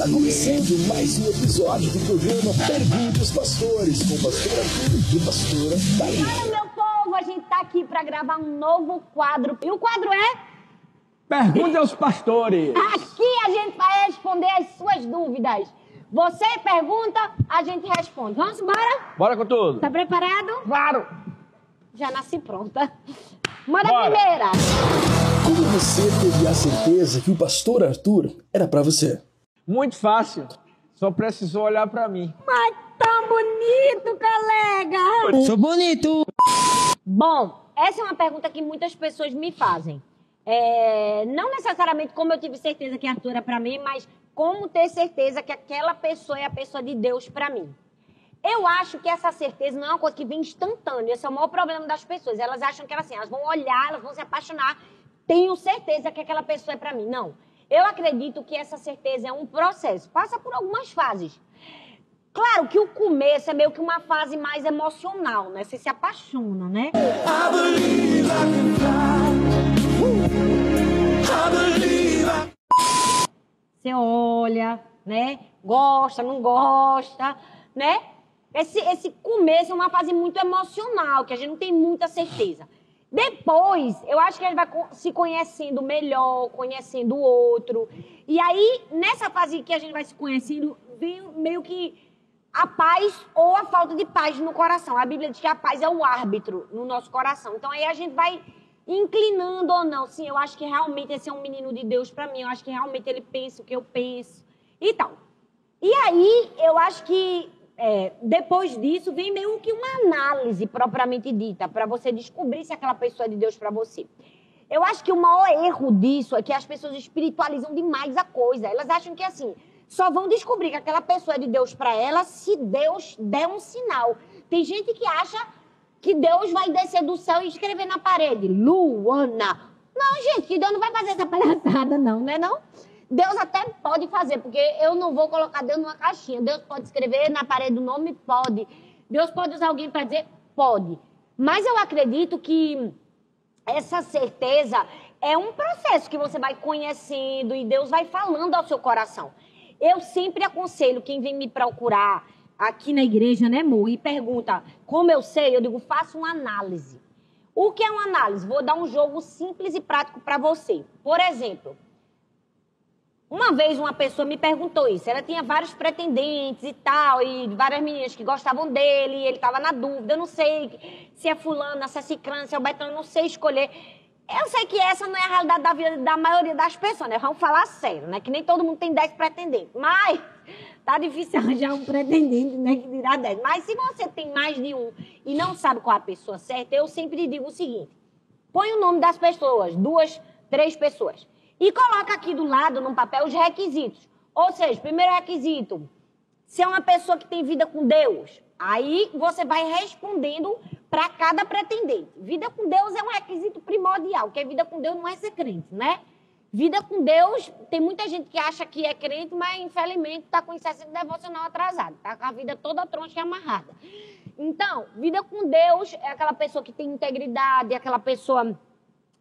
Está começando mais um episódio do programa Pergunte os Pastores, com o pastor Arthur e a pastora Thaís. Fala, meu povo, a gente tá aqui pra gravar um novo quadro. E o quadro é? Pergunte aos pastores. Aqui a gente vai responder as suas dúvidas. Você pergunta, a gente responde. Vamos embora? Bora com tudo. Tá preparado? Claro. Já nasci pronta. Manda a primeira. Como você teve a certeza que o pastor Arthur era para você? Muito fácil. Só precisou olhar pra mim. Mas tão bonito, colega. Sou bonito. Bom, essa é uma pergunta que muitas pessoas me fazem. É, não necessariamente como eu tive certeza que Arthur era pra mim, mas como ter certeza que aquela pessoa é a pessoa de Deus pra mim. Eu acho que essa certeza não é uma coisa que vem instantânea. Esse é o maior problema das pessoas. Elas acham que elas, assim, elas vão olhar, elas vão se apaixonar. Tenho certeza que aquela pessoa é pra mim. Não. Eu acredito que essa certeza é um processo. Passa por algumas fases. Claro que o começo é meio que uma fase mais emocional, né? Você se apaixona, né? Você olha, né? Gosta, não gosta, né? Esse, esse começo é uma fase muito emocional, que a gente não tem muita certeza. Depois, eu acho que gente vai se conhecendo melhor, conhecendo o outro. E aí, nessa fase que a gente vai se conhecendo, vem meio que a paz ou a falta de paz no coração. A Bíblia diz que a paz é o árbitro no nosso coração. Então aí a gente vai inclinando ou não. Sim, eu acho que realmente esse é um menino de Deus pra mim. Eu acho que realmente ele pensa o que eu penso e tal. E aí eu acho que é, depois disso vem meio que uma análise propriamente dita para você descobrir se aquela pessoa é de Deus pra você. Eu acho que o maior erro disso é que as pessoas espiritualizam demais a coisa. Elas acham que assim, só vão descobrir que aquela pessoa é de Deus pra ela se Deus der um sinal. Tem gente que acha que Deus vai descer do céu e escrever na parede, Luana. Não, gente, que Deus não vai fazer essa palhaçada, não, né não? Deus até pode fazer, porque eu não vou colocar Deus numa caixinha. Deus pode escrever na parede o nome? Pode. Deus pode usar alguém para dizer? Pode. Mas eu acredito que essa certeza é um processo que você vai conhecendo e Deus vai falando ao seu coração. Eu sempre aconselho quem vem me procurar aqui na igreja, né, amor, e pergunta como eu sei, eu digo, faça uma análise. O que é uma análise? Vou dar um jogo simples e prático para você. Por exemplo, uma vez uma pessoa me perguntou isso. Ela tinha vários pretendentes e tal, e várias meninas que gostavam dele, ele estava na dúvida. Eu não sei se é fulana, se é cicrana, se é o betão, eu não sei escolher. Eu sei que essa não é a realidade da vida da maioria das pessoas, né? Vamos falar sério, né? Que nem todo mundo tem 10 pretendentes. Mas tá difícil arranjar um pretendente, né? Que dirá 10. Mas se você tem mais de um e não sabe qual é a pessoa certa, eu sempre digo o seguinte: põe o nome das pessoas, duas, três pessoas. E coloca aqui do lado, num papel, os requisitos. Ou seja, primeiro requisito, se é uma pessoa que tem vida com Deus, aí você vai respondendo para cada pretendente. Vida com Deus é um requisito primordial, porque vida com Deus não é ser crente, né? Vida com Deus, tem muita gente que acha que é crente, mas infelizmente está com de devocional atrasado, tá com a vida toda troncha e amarrada. Então, vida com Deus é aquela pessoa que tem integridade, é aquela pessoa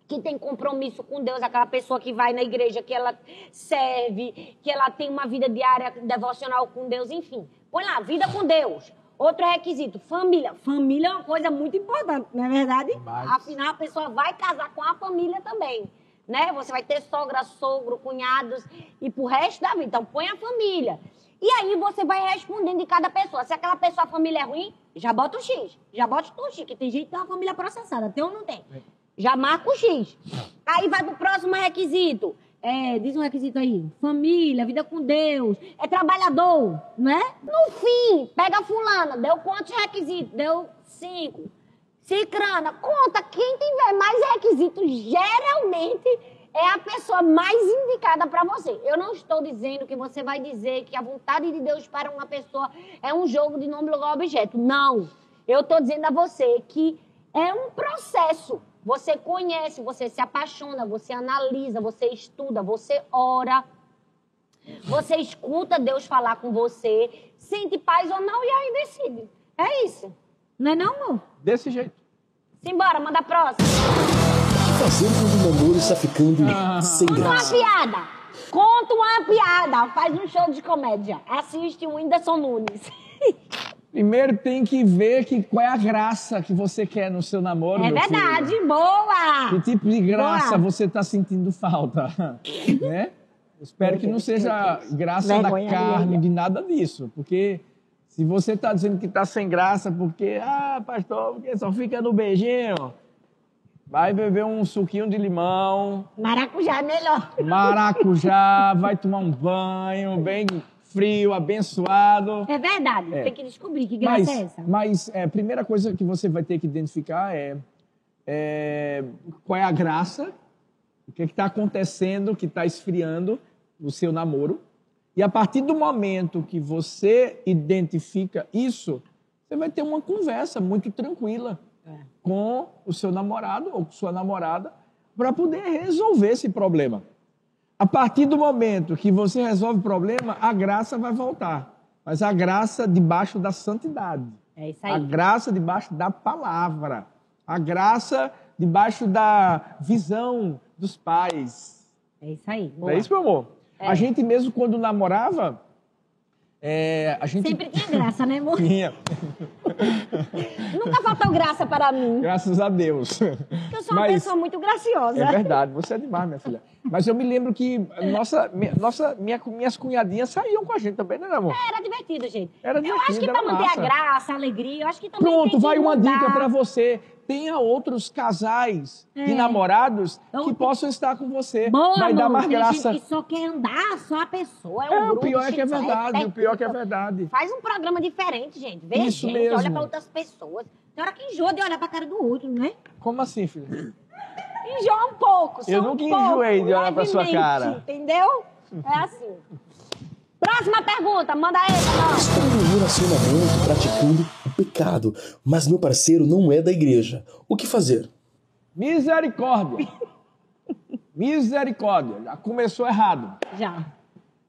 que tem compromisso com Deus, aquela pessoa que vai na igreja, que ela serve, que ela tem uma vida diária devocional com Deus, enfim. Põe lá, vida com Deus. Outro requisito, família. Família é uma coisa muito importante, não é verdade? Demais. Afinal, a pessoa vai casar com a família também, né? Você vai ter sogra, sogro, cunhados e pro resto da vida. Então, põe a família. E aí você vai respondendo de cada pessoa. Se aquela pessoa, a família é ruim, já bota o X. Já bota o X, que tem gente que tem uma família processada. Tem ou não tem? Já marca o X. Aí vai pro próximo requisito. É, diz um requisito aí. Família, vida com Deus. É trabalhador, né? No fim, pega a fulana. Deu quantos requisitos? Deu cinco. Cicrana, conta. Quem tiver mais requisitos, geralmente é a pessoa mais indicada para você. Eu não estou dizendo que você vai dizer que a vontade de Deus para uma pessoa é um jogo de nome, lugar, objeto. Não. Eu estou dizendo a você que é um processo. Você conhece, você se apaixona, você analisa, você estuda, você ora. Você escuta Deus falar com você, sente paz ou não e aí decide. É isso. Não é não, amor? Desse jeito. Simbora, manda a próxima. O que fazer quando o namoro está ficando sem Uma graça? piada. Conta uma piada, faz um show de comédia. Assiste o Whindersson Nunes. Primeiro tem que ver que, qual é a graça que você quer no seu namoro. É meu filho. verdade, boa! Que tipo de graça Boa. você está sentindo falta? né? Espero que não seja graça Vergonha da carne, de nada disso. Porque se você está dizendo que está sem graça porque, ah, pastor, porque só fica no beijinho, vai beber um suquinho de limão, Maracujá é melhor. maracujá, vai tomar um banho bem frio, abençoado. É verdade, É. tem que descobrir que graça Mas, é essa. mas é, a primeira coisa que você vai ter que identificar é, é, qual é a graça, o que está acontecendo, que está esfriando o seu namoro. E a partir do momento que você identifica isso, você vai ter uma conversa muito tranquila É. com o seu namorado ou com sua namorada para poder resolver esse problema. A partir do momento que você resolve o problema, a graça vai voltar. Mas a graça debaixo da santidade. É isso A aí. graça debaixo da palavra. A graça debaixo da visão dos pais. É isso aí. Não boa. é isso, meu amor? É. A gente mesmo, quando namorava, é, a gente Sempre tinha graça, né, amor? tinha, Nunca faltou graça para mim. graças a Deus. Porque eu sou uma Mas- pessoa muito graciosa. É verdade, você é demais, minha filha. Mas eu me lembro que nossa, minha, nossa, minha, minhas cunhadinhas saíam com a gente também, né, amor? Era divertido, gente. Era eu acho que divertido, era manter massa. a graça, a alegria, eu acho que também Pronto, vai uma dica pra você. Tenha outros casais de É. namorados que possam estar com você. Boa, vai dar mais tem graça. gente que só quer andar, só a pessoa. É, um É, o grupo pior é que é de- verdade, o pior é que é verdade. Faz um programa diferente, gente. Vê Isso gente, mesmo. olha pra outras pessoas. Tem hora que enjoa de olhar pra cara do outro, né? Como assim, filha? Enjoa um pouco, só Eu um nunca pouco, enjoei de olhar pra sua cara. Entendeu? É assim. Próxima pergunta, manda aí. Estou um relacionamento praticando o pecado, mas meu parceiro não é da igreja. O que fazer? Misericórdia. Misericórdia. Já começou errado. Já.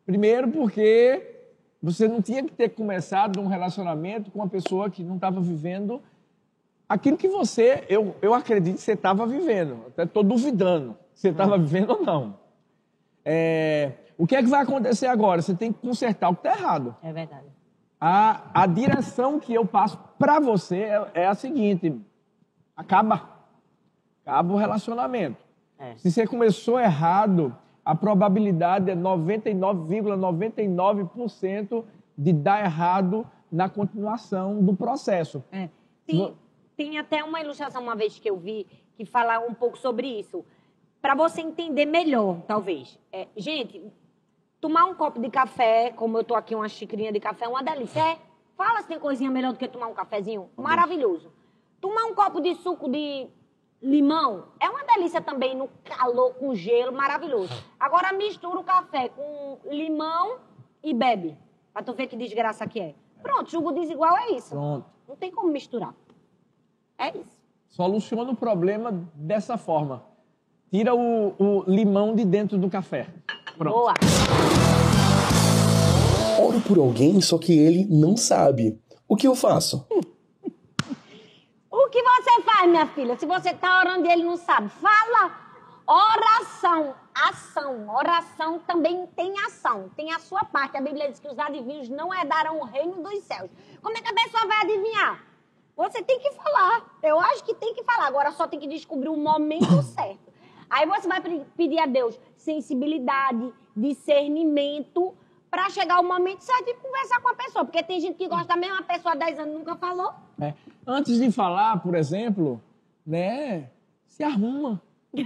Primeiro porque você não tinha que ter começado um relacionamento com uma pessoa que não estava vivendo aquilo que você, eu, eu acredito que você estava vivendo. Até estou duvidando se você estava vivendo ou não. É, o que é que vai acontecer agora? Você tem que consertar o que está errado. É verdade. A, a direção que eu passo para você é, é a seguinte: acaba. Acaba o relacionamento. É. Se você começou errado, a probabilidade é 99,99% de dar errado na continuação do processo. É. Tem, tem até uma ilustração uma vez que eu vi que fala um pouco sobre isso. Para você entender melhor, talvez. É, gente, tomar um copo de café, como eu tô aqui, uma xicrinha de café, é uma delícia. É? Fala se tem coisinha melhor do que tomar um cafezinho. Maravilhoso. Tomar um copo de suco de limão é uma delícia também no calor, com gelo, maravilhoso. Agora mistura o café com limão e bebe. Pra tu ver que desgraça que é. Pronto, jugo desigual é isso. Pronto. Não tem como misturar. É isso. Soluciona o problema dessa forma. Tira o, o limão de dentro do café. Pronto. Boa. Oro por alguém, só que ele não sabe. O que eu faço? O que você faz, minha filha? Se você tá orando e ele não sabe, fala. Oração, ação. Oração também tem ação. Tem a sua parte. A Bíblia diz que os adivinhos não herdarão o reino dos céus. Como é que a pessoa vai adivinhar? Você tem que falar. Eu acho que tem que falar. Agora só tem que descobrir o momento certo. Aí você vai pe- pedir a Deus sensibilidade, discernimento, para chegar o momento certo e conversar com a pessoa. Porque tem gente que gosta da mesma pessoa há 10 anos nunca falou. É. Antes de falar, por exemplo, né, se arruma.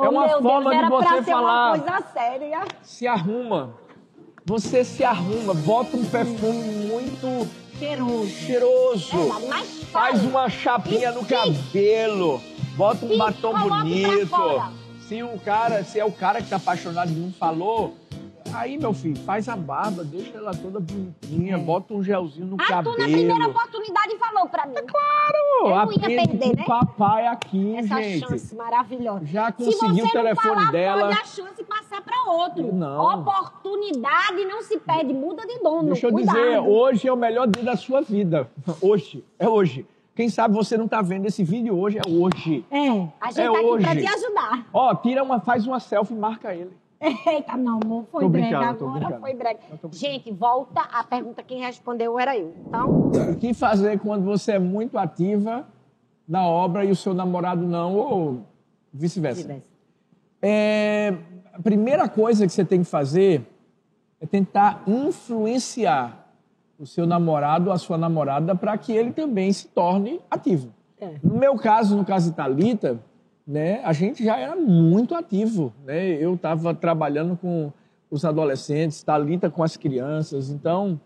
Oh, É uma meu forma Deus, de você falar. uma coisa séria. Se arruma. Você se arruma, bota um perfume muito Cheiroso. cheiroso. Mas Faz uma chapinha no cabelo. Bota um E batom bonito. Se o cara, se é o cara que tá apaixonado e não falou, aí, meu filho, faz a barba, deixa ela toda bonitinha, É. bota um gelzinho no Ah, tu cabelo. na primeira oportunidade falou pra mim. Claro, Eu não ia perder, né? o papai aqui, Essa gente. chance maravilhosa. Já Se conseguiu o telefone falar, dela. pode a chance passar pra outro. Não. Oportunidade não se perde, muda de dono. Deixa eu Cuidado. dizer, hoje é o melhor dia da sua vida. Hoje, é hoje. Quem sabe você não está vendo esse vídeo hoje, é hoje. É, a gente É tá aqui hoje. pra te ajudar. Ó, tira uma, faz uma selfie e marca ele. Eita, não, amor, foi Tô brega agora, foi brega. Gente, volta a pergunta, quem respondeu era eu. Então, O que fazer quando você é muito ativa na obra e o seu namorado não, ou vice-versa? É, a primeira coisa que você tem que fazer é tentar influenciar o seu namorado ou a sua namorada para que ele também se torne ativo. É. No meu caso, no caso de Thalita, né, a gente já era muito ativo. Né? Eu estava trabalhando com os adolescentes, Thalita com as crianças, então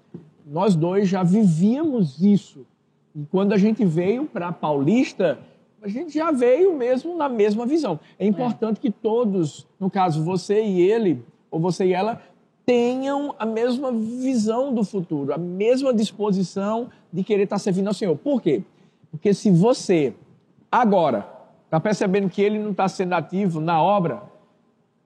nós dois já vivíamos isso. E quando a gente veio para Paulista, a gente já veio mesmo na mesma visão. É importante que todos, no caso você e ele, ou você e ela, tenham a mesma visão do futuro, a mesma disposição de querer estar servindo ao Senhor. Por quê? Porque se você, agora, está percebendo que ele não está sendo ativo na obra,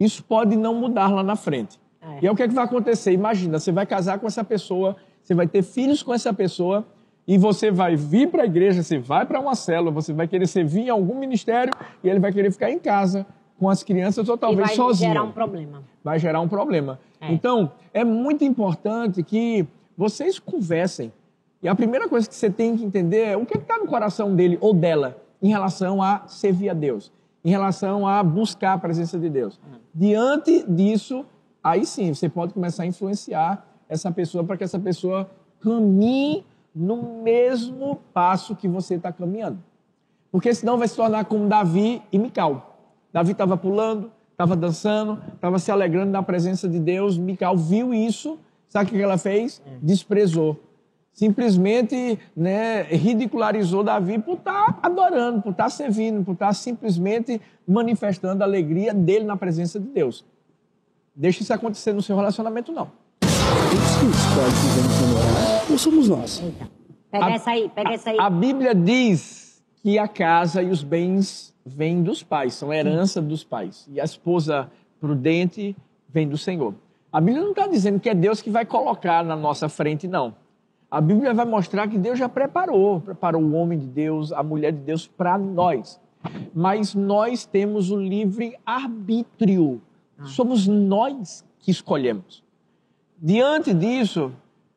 isso pode não mudar lá na frente. É. E aí o que, é que vai acontecer? Imagina, você vai casar com essa pessoa, você vai ter filhos com essa pessoa, e você vai vir para a igreja, você vai para uma célula, você vai querer servir em algum ministério, e ele vai querer ficar em casa com as crianças ou talvez vai sozinho gerar um problema. vai gerar um problema. É. Então, é muito importante que vocês conversem. E a primeira coisa que você tem que entender é o que está no coração dele ou dela em relação a servir a Deus, em relação a buscar a presença de Deus. Diante disso, aí sim, você pode começar a influenciar essa pessoa para que essa pessoa caminhe no mesmo passo que você está caminhando. Porque senão vai se tornar como Davi e Mical. Davi estava pulando, estava dançando, estava se alegrando na presença de Deus. Mical viu isso, sabe o que ela fez? Desprezou. Simplesmente né, ridicularizou Davi por estar adorando, por estar servindo, por estar simplesmente manifestando a alegria dele na presença de Deus. Deixa isso acontecer no seu relacionamento, não. Ou somos nós? Pega A- essa aí, pega essa aí. A Bíblia diz que a casa e os bens vêm dos pais, são herança dos pais. E a esposa prudente vem do Senhor. A Bíblia não está dizendo que é Deus que vai colocar na nossa frente, não. A Bíblia vai mostrar que Deus já preparou, preparou o homem de Deus, a mulher de Deus para nós. Mas nós temos o livre arbítrio. Somos nós que escolhemos. Diante disso,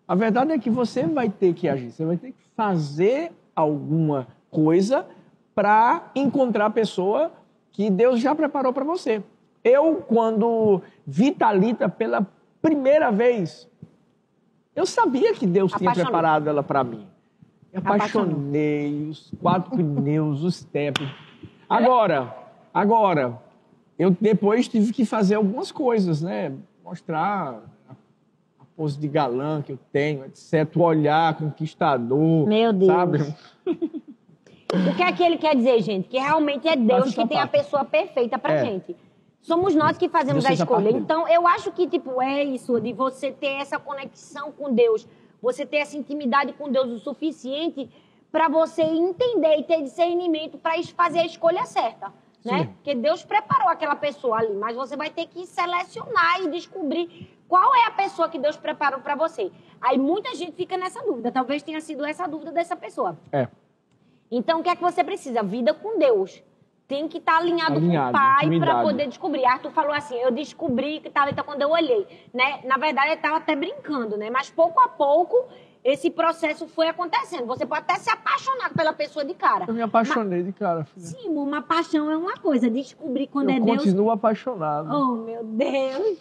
a verdade é que você vai ter que agir, você vai ter que fazer alguma coisa para encontrar a pessoa que Deus já preparou para você. Eu, quando vi Thalita pela primeira vez, eu sabia que Deus tinha Apaixonou. preparado ela para mim. Me Apaixonou. apaixonei, os quatro pneus, os tempos. Agora, agora, eu depois tive que fazer algumas coisas, né? Mostrar a, pose de galã que eu tenho, etc. O olhar conquistador. Meu Deus. Sabe? O que é que ele quer dizer, gente? Que realmente é Deus que tem a pessoa perfeita pra É. gente. Somos nós que fazemos a escolha. Então, eu acho que, tipo, é isso, de você ter essa conexão com Deus, você ter essa intimidade com Deus o suficiente pra você entender e ter discernimento es- fazer a escolha certa. Né? Sim. Porque Deus preparou aquela pessoa ali, mas você vai ter que selecionar e descobrir qual é a pessoa que Deus preparou pra você. Aí muita gente fica nessa dúvida. Talvez tenha sido essa dúvida dessa pessoa. É. Então, o que é que você precisa? Vida com Deus. Tem que estar alinhado, Alinhado, com o Pai para poder descobrir. Arthur falou assim: eu descobri que Thalita quando eu olhei. Né? Na verdade, ele estava até brincando, né? Mas pouco a pouco esse processo foi acontecendo. Você pode até se apaixonar pela pessoa de cara. Eu me apaixonei de cara. filha. Sim, uma paixão é uma coisa. Descobrir quando eu é Deus. continuo apaixonado. Oh, meu Deus.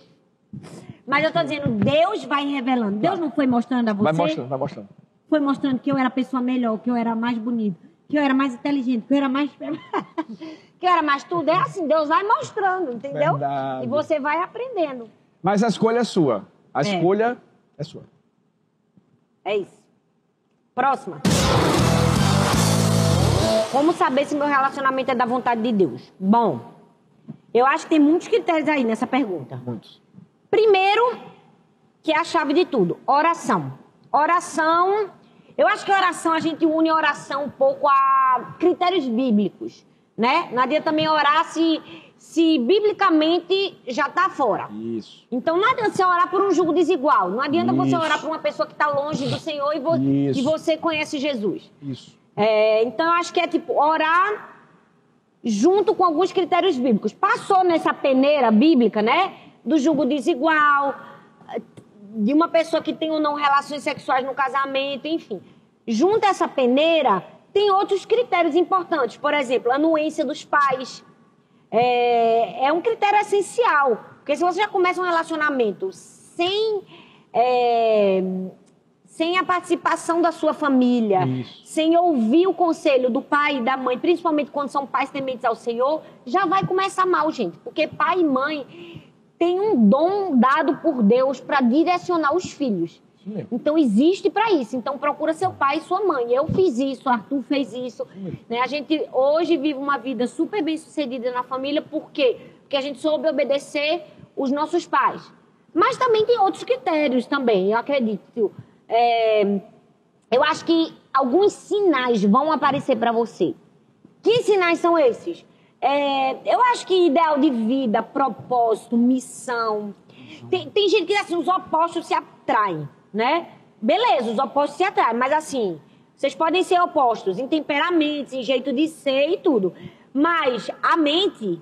Mas eu tô dizendo, Deus vai revelando. Deus não foi mostrando a você? vai mostrando, vai mostrando. foi mostrando que eu era a pessoa melhor, que eu era mais bonita, que eu era mais inteligente, que eu era mais. que eu era mais tudo. É assim, Deus vai mostrando, entendeu? Verdade. E você vai aprendendo. Mas a escolha é sua. A É. escolha é sua. É isso. Próxima. Como saber se meu relacionamento é da vontade de Deus? Bom, eu acho que tem muitos critérios aí nessa pergunta. Muitos. Primeiro, que é a chave de tudo, oração. Oração, eu acho que oração, a gente une a oração um pouco a critérios bíblicos, né? Não adianta também orar se, se biblicamente já está fora. Isso. Então não adianta você orar por um jugo desigual. Não adianta você Isso. orar por uma pessoa que está longe do Senhor e, vo- Isso. e você conhece Jesus. Isso. É, então, eu acho que é tipo orar junto com alguns critérios bíblicos. Passou nessa peneira bíblica, né? Do julgo desigual, de uma pessoa que tem ou não relações sexuais no casamento, enfim. Junto a essa peneira, tem outros critérios importantes. Por exemplo, a anuência dos pais. É, é um critério essencial. Porque se você já começa um relacionamento sem, é, sem a participação da sua família, Isso. sem ouvir o conselho do pai e da mãe, principalmente quando são pais tementes ao Senhor, já vai começar mal, gente. Porque pai e mãe têm um dom dado por Deus para direcionar os filhos. Então existe para isso. Então procura seu pai e sua mãe. Eu fiz isso, Arthur fez isso. Né? A gente hoje vive uma vida super bem sucedida na família, por quê? Porque a gente soube obedecer os nossos pais. Mas também tem outros critérios também, eu acredito. É, eu acho que alguns sinais vão aparecer para você. Que sinais são esses? É, eu acho que ideal de vida, propósito, missão. Tem, tem gente que diz assim, os opostos se atraem, né? Beleza, os opostos se atraem, mas assim, vocês podem ser opostos em temperamentos, em jeito de ser e tudo. Mas a mente,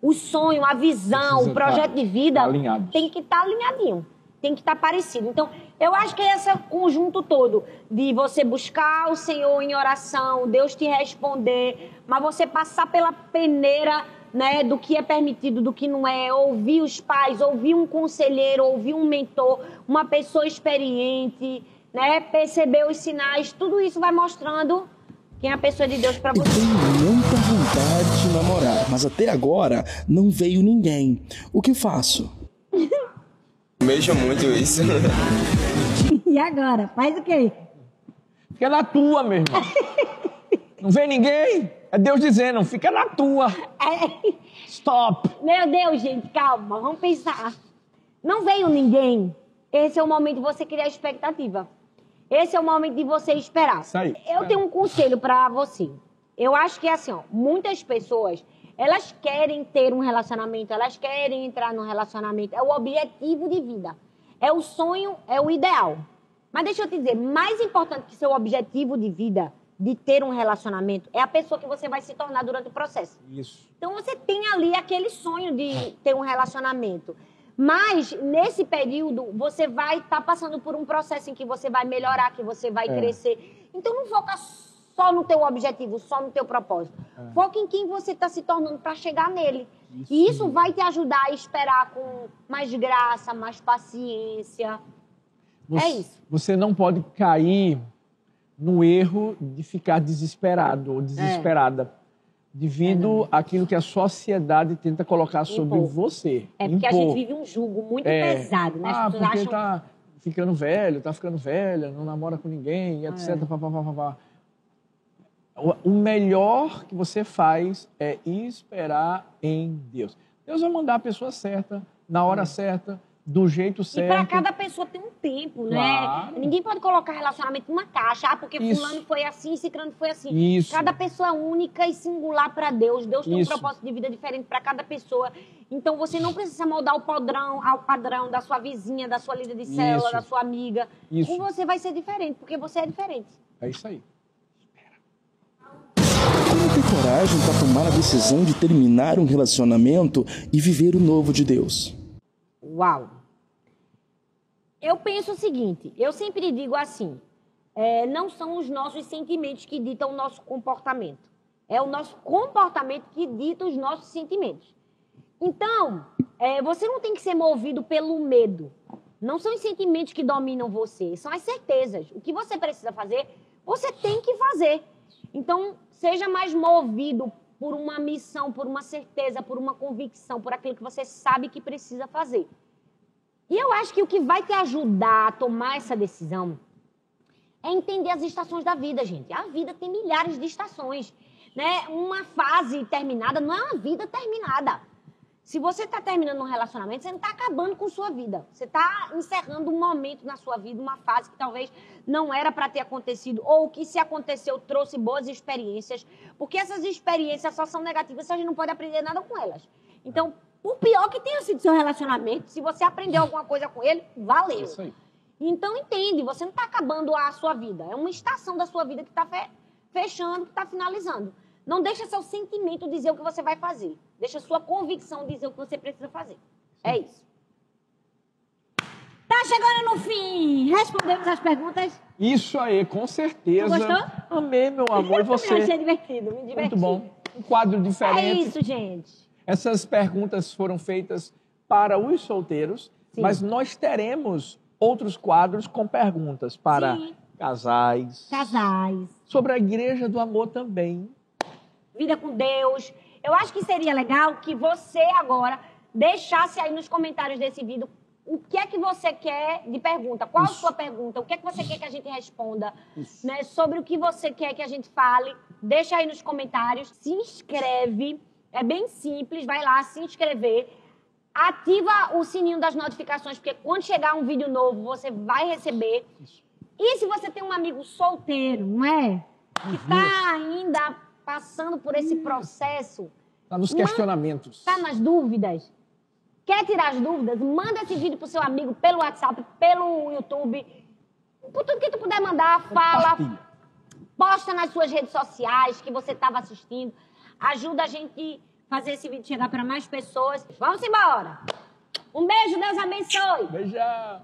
o sonho, a visão, Precisa o projeto tá de vida alinhados. tem que estar alinhadinho. Tem que estar parecido. Então, eu acho que é esse conjunto todo de você buscar o Senhor em oração, Deus te responder, mas você passar pela peneira né, do que é permitido, do que não é, ouvir os pais, ouvir um conselheiro, ouvir um mentor, uma pessoa experiente, né, perceber os sinais, tudo isso vai mostrando quem é a pessoa de Deus para Eu você. tenho muita vontade de namorar, mas até agora não veio ninguém. O que faço? Mexa muito isso. E agora? Faz o quê? Fica na tua, meu irmão. Não vem ninguém? É Deus dizendo, fica na tua. É, Stop. Meu Deus, gente, calma, vamos pensar. Não veio ninguém. Esse é o momento de você criar expectativa. Esse é o momento de você esperar. Isso aí. Eu tenho um conselho para você. Eu acho que é assim, ó, muitas pessoas, elas querem ter um relacionamento, elas querem entrar num relacionamento. É o objetivo de vida. É o sonho, é o ideal. Mas deixa eu te dizer, mais importante que seu objetivo de vida, de ter um relacionamento, é a pessoa que você vai se tornar durante o processo. Isso. Então você tem ali aquele sonho de ter um relacionamento. Mas nesse período você vai estar passando por um processo em que você vai melhorar, que você vai É. crescer. Então não foca só no teu objetivo, só no teu propósito. Foca em quem você está se tornando para chegar nele. E isso vai te ajudar a esperar com mais graça, mais paciência. Você, É isso. Você não pode cair no erro de ficar desesperado ou desesperada. Devido àquilo que a sociedade tenta colocar sobre Impor. você. É porque a Impor. gente vive um julgo muito É. pesado, né? As Ah, porque acham tá ficando velho, tá ficando velha, não namora com ninguém, É. etc. Pá, pá, pá, pá, pá. O- melhor que você faz é esperar em Deus. Deus vai mandar a pessoa certa, na hora certa, do jeito E certo. para cada pessoa tem um tempo, né? Claro. Ninguém pode colocar relacionamento numa caixa. Ah, porque Isso. fulano foi assim, ciclano foi assim. Isso. Cada pessoa é única e singular para Deus. Deus tem Isso. um propósito de vida diferente para cada pessoa. Então você não precisa moldar o padrão ao padrão da sua vizinha, da sua líder de célula, da sua amiga. Isso. Com você vai ser diferente, porque você é diferente. É isso aí. Coragem para tomar a decisão de terminar um relacionamento e viver o novo de Deus? Uau! Eu penso o seguinte, eu sempre digo assim, é, não são os nossos sentimentos que ditam o nosso comportamento. É o nosso comportamento que dita os nossos sentimentos. Então, é, você não tem que ser movido pelo medo. Não são os sentimentos que dominam você, são as certezas. O que você precisa fazer, você tem que fazer. Então, seja mais movido por uma missão, por uma certeza, por uma convicção, por aquilo que você sabe que precisa fazer. E eu acho que o que vai te ajudar a tomar essa decisão é entender as estações da vida, gente. A vida tem milhares de estações. Né? Uma fase terminada não é uma vida terminada. Se você está terminando um relacionamento, você não está acabando com sua vida. Você está encerrando um momento na sua vida, uma fase que talvez não era para ter acontecido, ou que se aconteceu trouxe boas experiências. Porque essas experiências só são negativas se a gente não pode aprender nada com elas. Então, por pior que tenha sido seu relacionamento, se você aprendeu alguma coisa com ele, valeu. É. Então entende, você não está acabando a sua vida. É uma estação da sua vida que está fechando, que tá finalizando. Não deixa seu sentimento dizer o que você vai fazer. Deixa sua convicção dizer o que você precisa fazer. É isso. Tá chegando no fim. Respondemos as perguntas. Isso aí, com certeza. Tu gostou? Amei, meu amor. E Eu você? achei divertido, me diverti. Muito bom. Um quadro É diferente. isso, gente. Essas perguntas foram feitas para os solteiros, Sim. mas nós teremos outros quadros com perguntas para Sim. casais, Casais, sobre a igreja do amor também. vida com Deus. Eu acho que seria legal que você agora deixasse aí nos comentários desse vídeo o que é que você quer de pergunta. Qual a Isso. sua pergunta? O que é que você quer que a gente responda? Isso. Né? Sobre o que você quer que a gente fale. Deixa aí nos comentários. Se inscreve. É bem simples. Vai lá se inscrever. Ativa o sininho das notificações, porque quando chegar um vídeo novo, você vai receber. Isso. E se você tem um amigo solteiro, não é? Que está ainda passando por esse processo, Tá nos questionamentos. está nas dúvidas, quer tirar as dúvidas, manda esse vídeo pro seu amigo pelo WhatsApp, pelo YouTube, por tudo que tu puder mandar, fala, posta nas suas redes sociais que você estava assistindo. Ajuda a gente a fazer esse vídeo chegar para mais pessoas. Vamos embora. Um beijo, Deus abençoe. Beijão.